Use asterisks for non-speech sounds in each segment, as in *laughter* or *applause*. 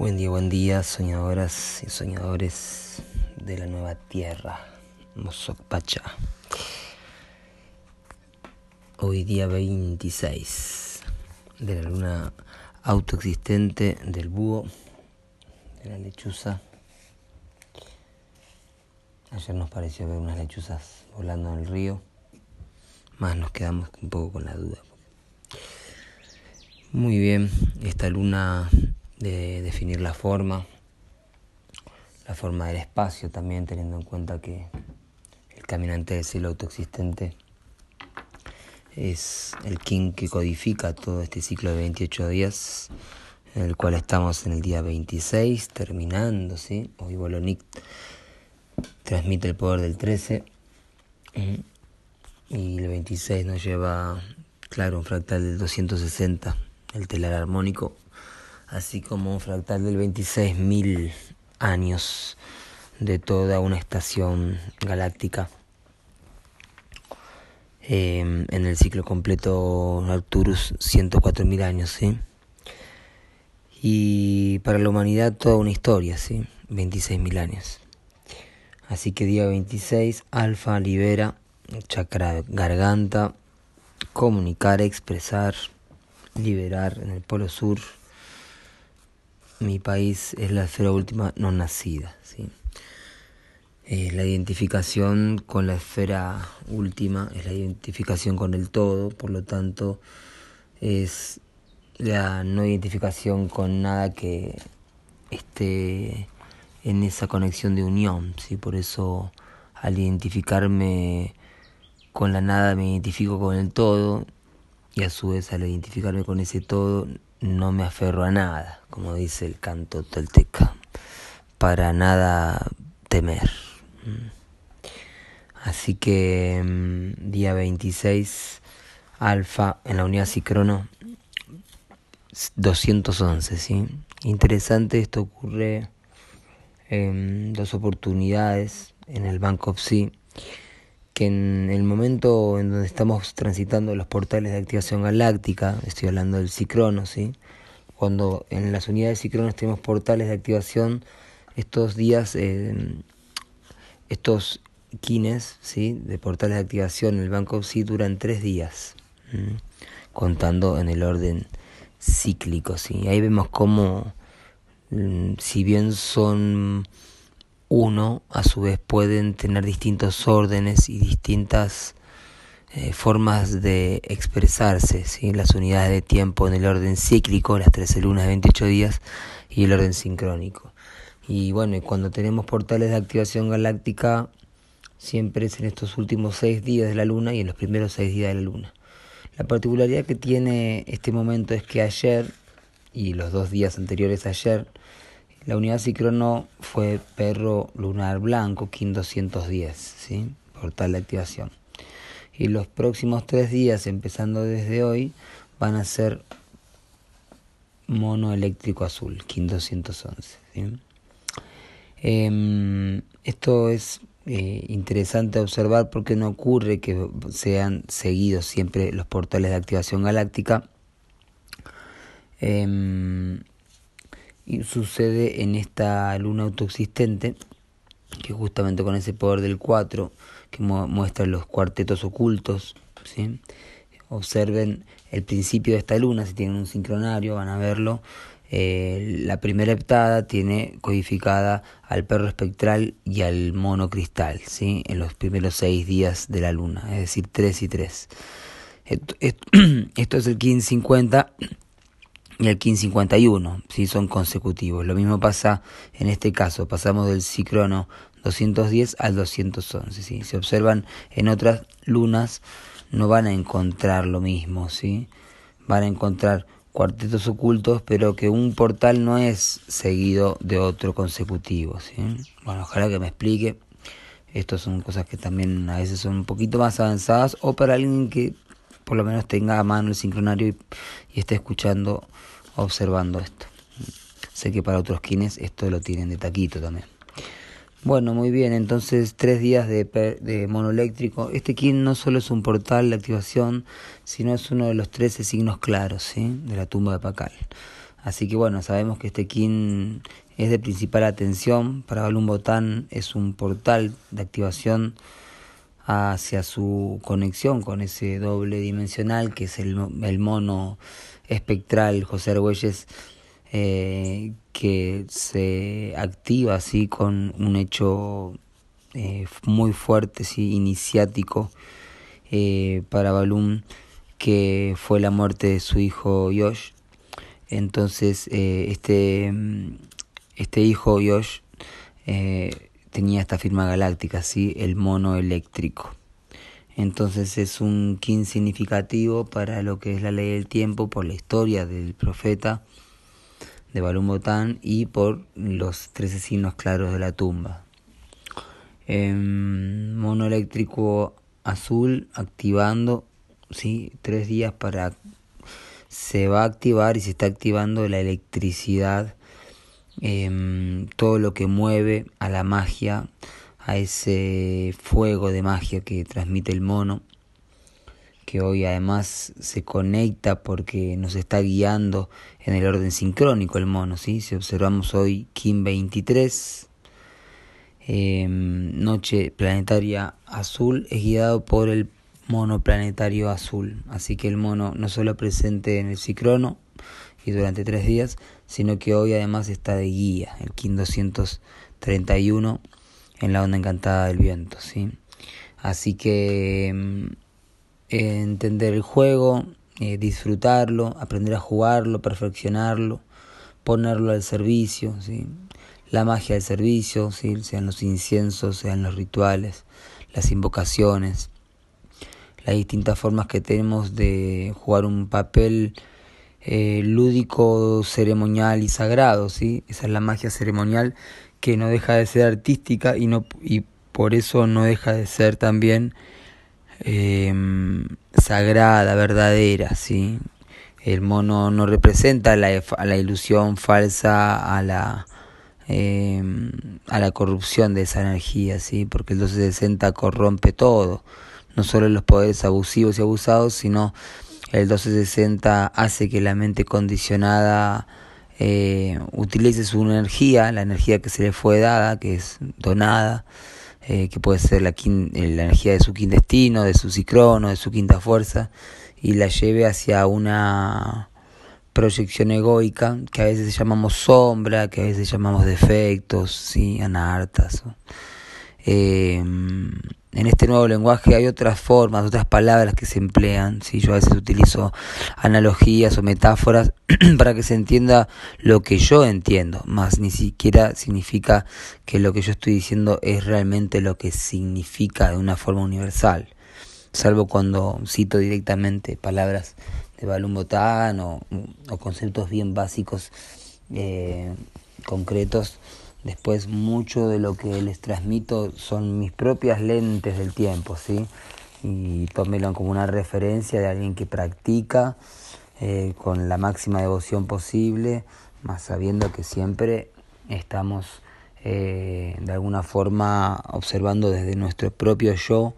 Buen día, buen día, soñadoras y soñadores de la nueva tierra, Mosokpacha. Hoy día 26 de la luna autoexistente del búho, de la lechuza. Ayer nos pareció ver unas lechuzas volando en el río, más nos quedamos un poco con la duda. Muy bien, esta luna de definir la forma, la forma del espacio también teniendo en cuenta que el caminante del cielo autoexistente es el king que codifica todo este ciclo de 28 días, en el cual estamos en el día 26, terminando, ¿sí? Hoy Bolonic transmite el poder del 13 y el 26 nos lleva, claro, un fractal del 260, el telar armónico así como un fractal del 26.000 años de toda una estación galáctica. Em, en el ciclo completo Arcturus 104.000 años, ¿sí? Y para la humanidad toda una historia, ¿sí? 26.000 años. Así que día 26, Alfa libera, chakra garganta, comunicar, expresar, liberar en el polo sur mi país es la esfera última no nacida. ¿sí? Eh, la identificación con la esfera última es la identificación con el todo, por lo tanto es la no identificación con nada que esté en esa conexión de unión. ¿sí? Por eso al identificarme con la nada me identifico con el todo a su vez al identificarme con ese todo no me aferro a nada, como dice el canto tolteca, para nada temer. Mm. Así que mm, día 26, alfa en la unidad Cicrono 211, ¿sí? Interesante, esto ocurre en dos oportunidades en el Bank of Sea que en el momento en donde estamos transitando los portales de activación galáctica, estoy hablando del Cicrono, ¿sí? cuando en las unidades Cicronos tenemos portales de activación, estos días, eh, estos kines ¿sí? de portales de activación en el Banco sí duran tres días, contando en el orden cíclico. ¿sí? Ahí vemos cómo, mm, si bien son uno, a su vez pueden tener distintos órdenes y distintas eh, formas de expresarse, las unidades de tiempo en el orden cíclico, las 13 lunas de 28 días, y el orden sincrónico. Y bueno, cuando tenemos portales de activación galáctica, siempre es en estos últimos seis días de la luna y en los primeros seis días de la luna. La particularidad que tiene este momento es que ayer y los dos días anteriores ayer, la unidad Cicrono fue perro lunar blanco, KIN 210, ¿sí? portal de activación. Y los próximos tres días, empezando desde hoy, van a ser mono eléctrico azul, KIN 211. ¿sí? Em, esto es eh, interesante observar porque no ocurre que sean seguidos siempre los portales de activación galáctica. Eh, y sucede en esta luna autoexistente, que justamente con ese poder del 4, que muestra los cuartetos ocultos, ¿sí? observen el principio de esta luna, si tienen un sincronario van a verlo. Eh, la primera heptada tiene codificada al perro espectral y al mono cristal, ¿sí? en los primeros seis días de la luna, es decir, 3 y 3. Esto, esto, *clears throat* esto es el 1550 y el 1551, si son consecutivos. Lo mismo pasa en este caso, pasamos del cicrono 210 al 211. ¿sí? Si observan en otras lunas, no van a encontrar lo mismo, ¿sí? van a encontrar cuartetos ocultos, pero que un portal no es seguido de otro consecutivo. ¿sí? Bueno, ojalá que me explique. Estas son cosas que también a veces son un poquito más avanzadas o para alguien que por lo menos tenga a mano el sincronario y, y esté escuchando observando esto. Sé que para otros kines esto lo tienen de taquito también. Bueno, muy bien, entonces tres días de, de monoeléctrico. Este kin no solo es un portal de activación, sino es uno de los 13 signos claros ¿sí? de la tumba de Pacal. Así que bueno, sabemos que este kin es de principal atención. Para Balum Botán es un portal de activación hacia su conexión con ese doble dimensional que es el, el mono espectral José Argüelles eh, que se activa así con un hecho eh, muy fuerte, sí, iniciático eh, para Balum que fue la muerte de su hijo Yosh. Entonces este, este hijo Yosh tenía esta firma galáctica, ¿sí? el mono eléctrico. Entonces es un kin significativo para lo que es la ley del tiempo por la historia del profeta de Balum Botán y por los trece signos claros de la tumba. Em, mono eléctrico azul activando, ¿sí? tres días para... Se va a activar y se está activando la electricidad Em, todo lo que mueve a la magia, a ese fuego de magia que transmite el mono, que hoy además se conecta porque nos está guiando en el orden sincrónico el mono, ¿sí? Si observamos hoy Kim 23, em, noche planetaria azul, es guiado por el mono planetario azul, así que el mono no solo presente en el sincrono y durante tres días, sino que hoy además está de guía, el KIN 231 en la onda encantada del viento, ¿sí? Así que mm, entender el juego, eh, disfrutarlo, aprender a jugarlo, perfeccionarlo, ponerlo al servicio, ¿sí? La magia del servicio, ¿sí? sean los inciensos, sean los rituales, las invocaciones, las distintas formas que tenemos de jugar un papel eh, lúdico, ceremonial y sagrado, ¿sí? Esa es la magia ceremonial que no deja de ser artística y, no, y por eso no deja de ser también em, sagrada, verdadera, ¿sí? El mono no representa la, la ilusión falsa, a la, em, a la corrupción de esa energía, ¿sí? Porque el 1260 corrompe todo, no solo los poderes abusivos y abusados, sino el 1260 hace que la mente condicionada eh, utilice su energía, la energía que se le fue dada, que es donada, eh, que puede ser la, eh, la energía de su quindestino, de su cicrono, de su quinta fuerza, y la lleve hacia una proyección egoica que a veces llamamos sombra, que a veces llamamos defectos, ¿sí? anartas. Eh, en este nuevo lenguaje hay otras formas, otras palabras que se emplean. ¿sí? Yo a veces utilizo analogías o metáforas *clears throat* para que se entienda lo que yo entiendo, más ni siquiera significa que lo que yo estoy diciendo es realmente lo que significa de una forma universal, salvo cuando cito directamente palabras de Balum Botán o, conceptos bien básicos, eh, concretos Después mucho de lo que les transmito son mis propias lentes del tiempo, ¿sí? Y tómelo como una referencia de alguien que practica eh, con la máxima devoción posible, más sabiendo que siempre estamos eh, de alguna forma observando desde nuestro propio yo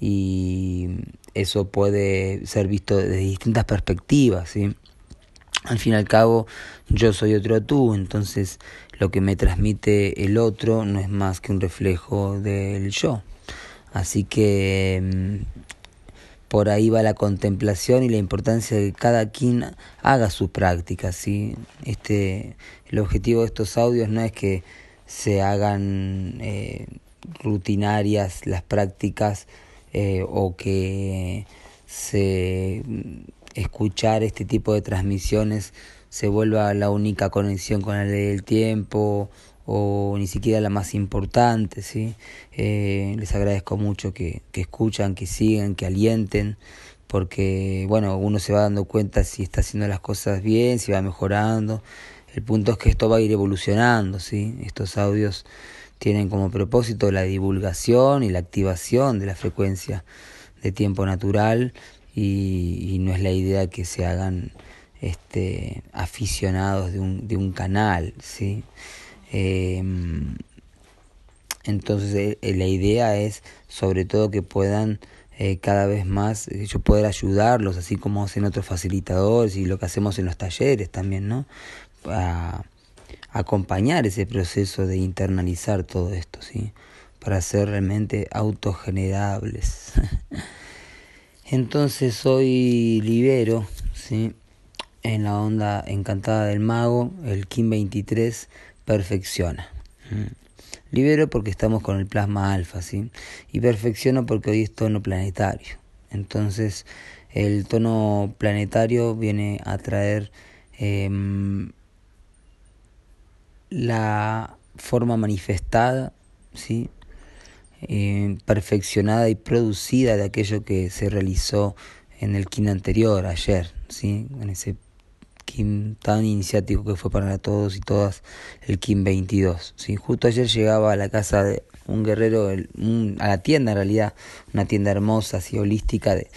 y eso puede ser visto desde distintas perspectivas, ¿sí? Al fin y al cabo, yo soy otro tú, entonces lo que me transmite el otro no es más que un reflejo del yo. Así que mm, por ahí va la contemplación y la importancia de que cada quien haga su práctica. ¿sí? Este, el objetivo de estos audios no es que se hagan eh, rutinarias las prácticas eh, o que se escuchar este tipo de transmisiones se vuelva la única conexión con la ley del tiempo o ni siquiera la más importante, ¿sí? Eh, les agradezco mucho que, que escuchan, que sigan, que alienten, porque, bueno, uno se va dando cuenta si está haciendo las cosas bien, si va mejorando. El punto es que esto va a ir evolucionando, ¿sí? Estos audios tienen como propósito la divulgación y la activación de la frecuencia de tiempo natural y, no es la idea que se hagan este, aficionados de un, de un canal, ¿sí? Em, entonces eh, la idea es sobre todo que puedan eh, cada vez más eh, yo poder ayudarlos, así como hacen otros facilitadores y lo que hacemos en los talleres también, ¿no? A acompañar ese proceso de internalizar todo esto, ¿sí? Para ser realmente autogenerables. *laughs* Entonces soy libero, ¿sí? En la onda encantada del mago, el Kim 23 perfecciona. Libero porque estamos con el plasma alfa, ¿sí? Y perfecciono porque hoy es tono planetario. Entonces, el tono planetario viene a traer em, la forma manifestada, ¿sí? Em, perfeccionada y producida de aquello que se realizó en el kin anterior, ayer, ¿sí? en ese Kim tan iniciático que fue para todos y todas el Kim 22. ¿sí? Justo ayer llegaba a la casa de un guerrero, a la tienda en realidad, una tienda hermosa, así holística de,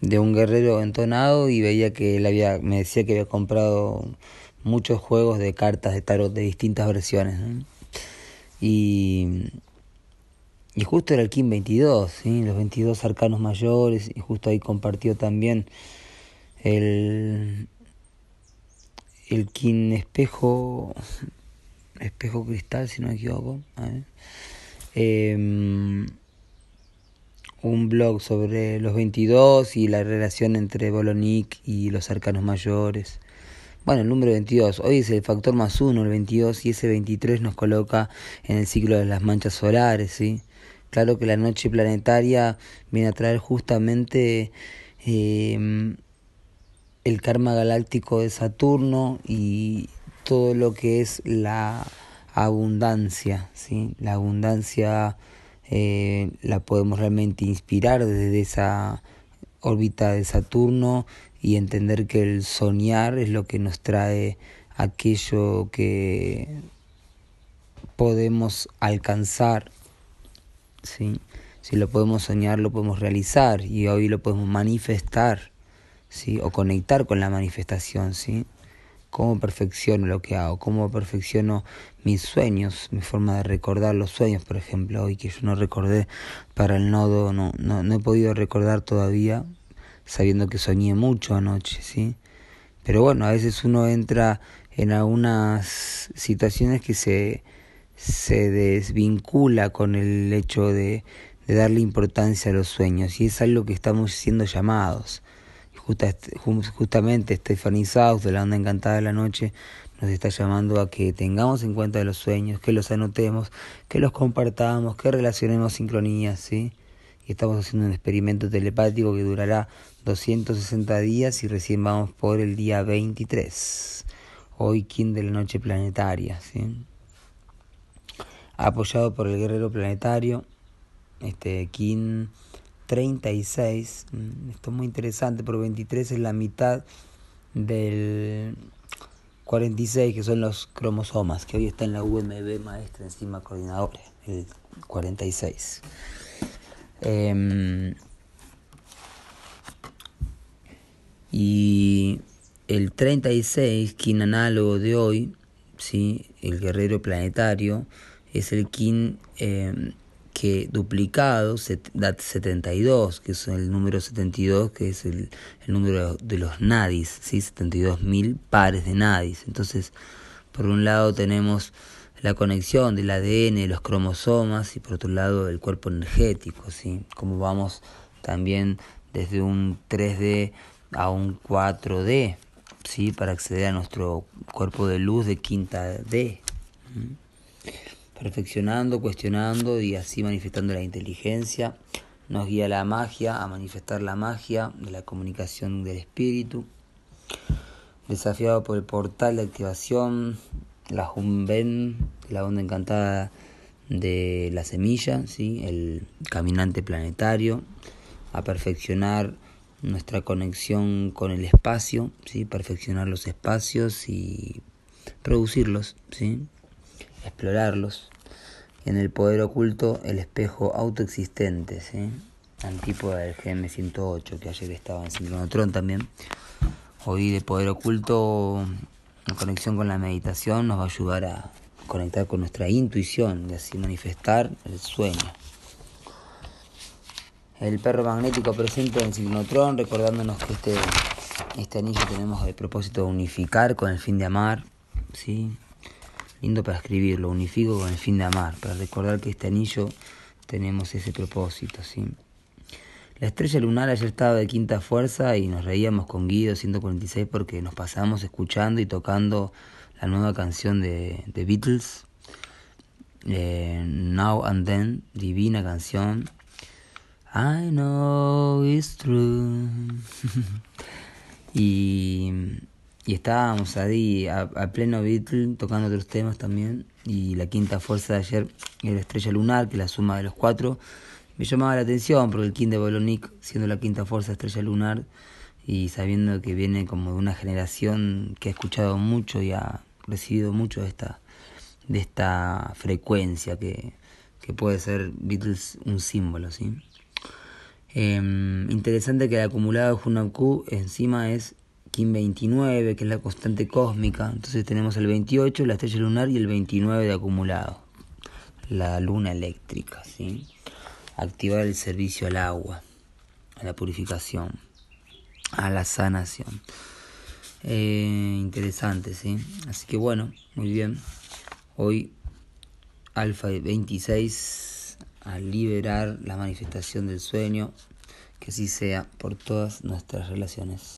de un guerrero entonado y veía que él había, me decía que había comprado muchos juegos de cartas de tarot de distintas versiones. Y, y justo era el Kim 22, ¿sí? los 22 arcanos mayores, y justo ahí compartió también el, el Kin espejo, espejo cristal, si no me equivoco. Em, un blog sobre los 22 y la relación entre Bolonic y los arcanos mayores. Bueno, el número 22. Hoy es el factor más uno, el 22, y ese 23 nos coloca en el ciclo de las manchas solares, ¿sí? Claro que la noche planetaria viene a traer justamente eh, el karma galáctico de Saturno y todo lo que es la abundancia, ¿sí? La abundancia eh, la podemos realmente inspirar desde esa órbita de Saturno y entender que el soñar es lo que nos trae aquello que podemos alcanzar, ¿sí? Si lo podemos soñar, lo podemos realizar y hoy lo podemos manifestar. ¿sí? o conectar con la manifestación, ¿sí? cómo perfecciono lo que hago, cómo perfecciono mis sueños, mi forma de recordar los sueños, por ejemplo, hoy que yo no recordé para el nodo, no, no, no he podido recordar todavía, sabiendo que soñé mucho anoche, ¿sí? Pero bueno, a veces uno entra en algunas situaciones que se, se desvincula con el hecho de, darle importancia a los sueños y es algo que estamos siendo llamados justamente Stephanie South de la Onda Encantada de la Noche nos está llamando a que tengamos en cuenta los sueños, que los anotemos, que los compartamos, que relacionemos sincronías, ¿sí? Y estamos haciendo un experimento telepático que durará 260 días y recién vamos por el día 23, hoy King de la Noche Planetaria, ¿sí? Apoyado por el Guerrero Planetario, este King 36, mm, esto es muy interesante, pero 23 es la mitad del 46, que son los cromosomas, que hoy está en la UMB maestra encima coordinadora, el 46. Em, y el 36, kin análogo de hoy, ¿sí? el guerrero planetario, es el kin em, que duplicado da 72, que es el número 72, que es el, número de los nadis, ¿sí? 72.000 pares de nadis. Entonces, por un lado tenemos la conexión del ADN, los cromosomas, y por otro lado el cuerpo energético, ¿sí? Como vamos también desde un 3D a un 4D, ¿sí? Para acceder a nuestro cuerpo de luz de quinta D perfeccionando, cuestionando y así manifestando la inteligencia. Nos guía la magia a manifestar la magia de la comunicación del espíritu. Desafiado por el portal de activación, la Jumben, la onda encantada de la semilla, ¿sí? el caminante planetario, a perfeccionar nuestra conexión con el espacio, ¿sí? perfeccionar los espacios y producirlos, ¿sí? Explorarlos. En el poder oculto, el espejo autoexistente, ¿sí? antípoda del GM108, que ayer estaba en Sincronotron también. Hoy de poder oculto, en conexión con la meditación, nos va a ayudar a conectar con nuestra intuición y así manifestar el sueño. El perro magnético presente en ciclotrón, recordándonos que este, este anillo tenemos el propósito de unificar con el fin de amar. ¿sí? Lindo para escribirlo, unifico con el fin de amar, para recordar que este anillo tenemos ese propósito. ¿sí? La estrella lunar ayer estaba de quinta fuerza y nos reíamos con Guido 146 porque nos pasamos escuchando y tocando la nueva canción de, de Beatles, eh, Now and Then, divina canción. I know it's true. *laughs* y, y estábamos ahí a, pleno Beatles tocando otros temas también. Y la quinta fuerza de ayer era Estrella Lunar, que es la suma de los cuatro. Me llamaba la atención porque el King de Bolonic, siendo la quinta fuerza Estrella Lunar, y sabiendo que viene como de una generación que ha escuchado mucho y ha recibido mucho de esta, de esta frecuencia que, que puede ser Beatles un símbolo, ¿sí? Em, interesante que el acumulado de Q encima es Kim 29, que es la constante cósmica. Entonces tenemos el 28, la estrella lunar, y el 29 de acumulado, la luna eléctrica. ¿sí? Activar el servicio al agua, a la purificación, a la sanación. Eh, interesante, ¿sí? Así que bueno, muy bien. Hoy, Alfa 26 a liberar la manifestación del sueño, que así sea por todas nuestras relaciones.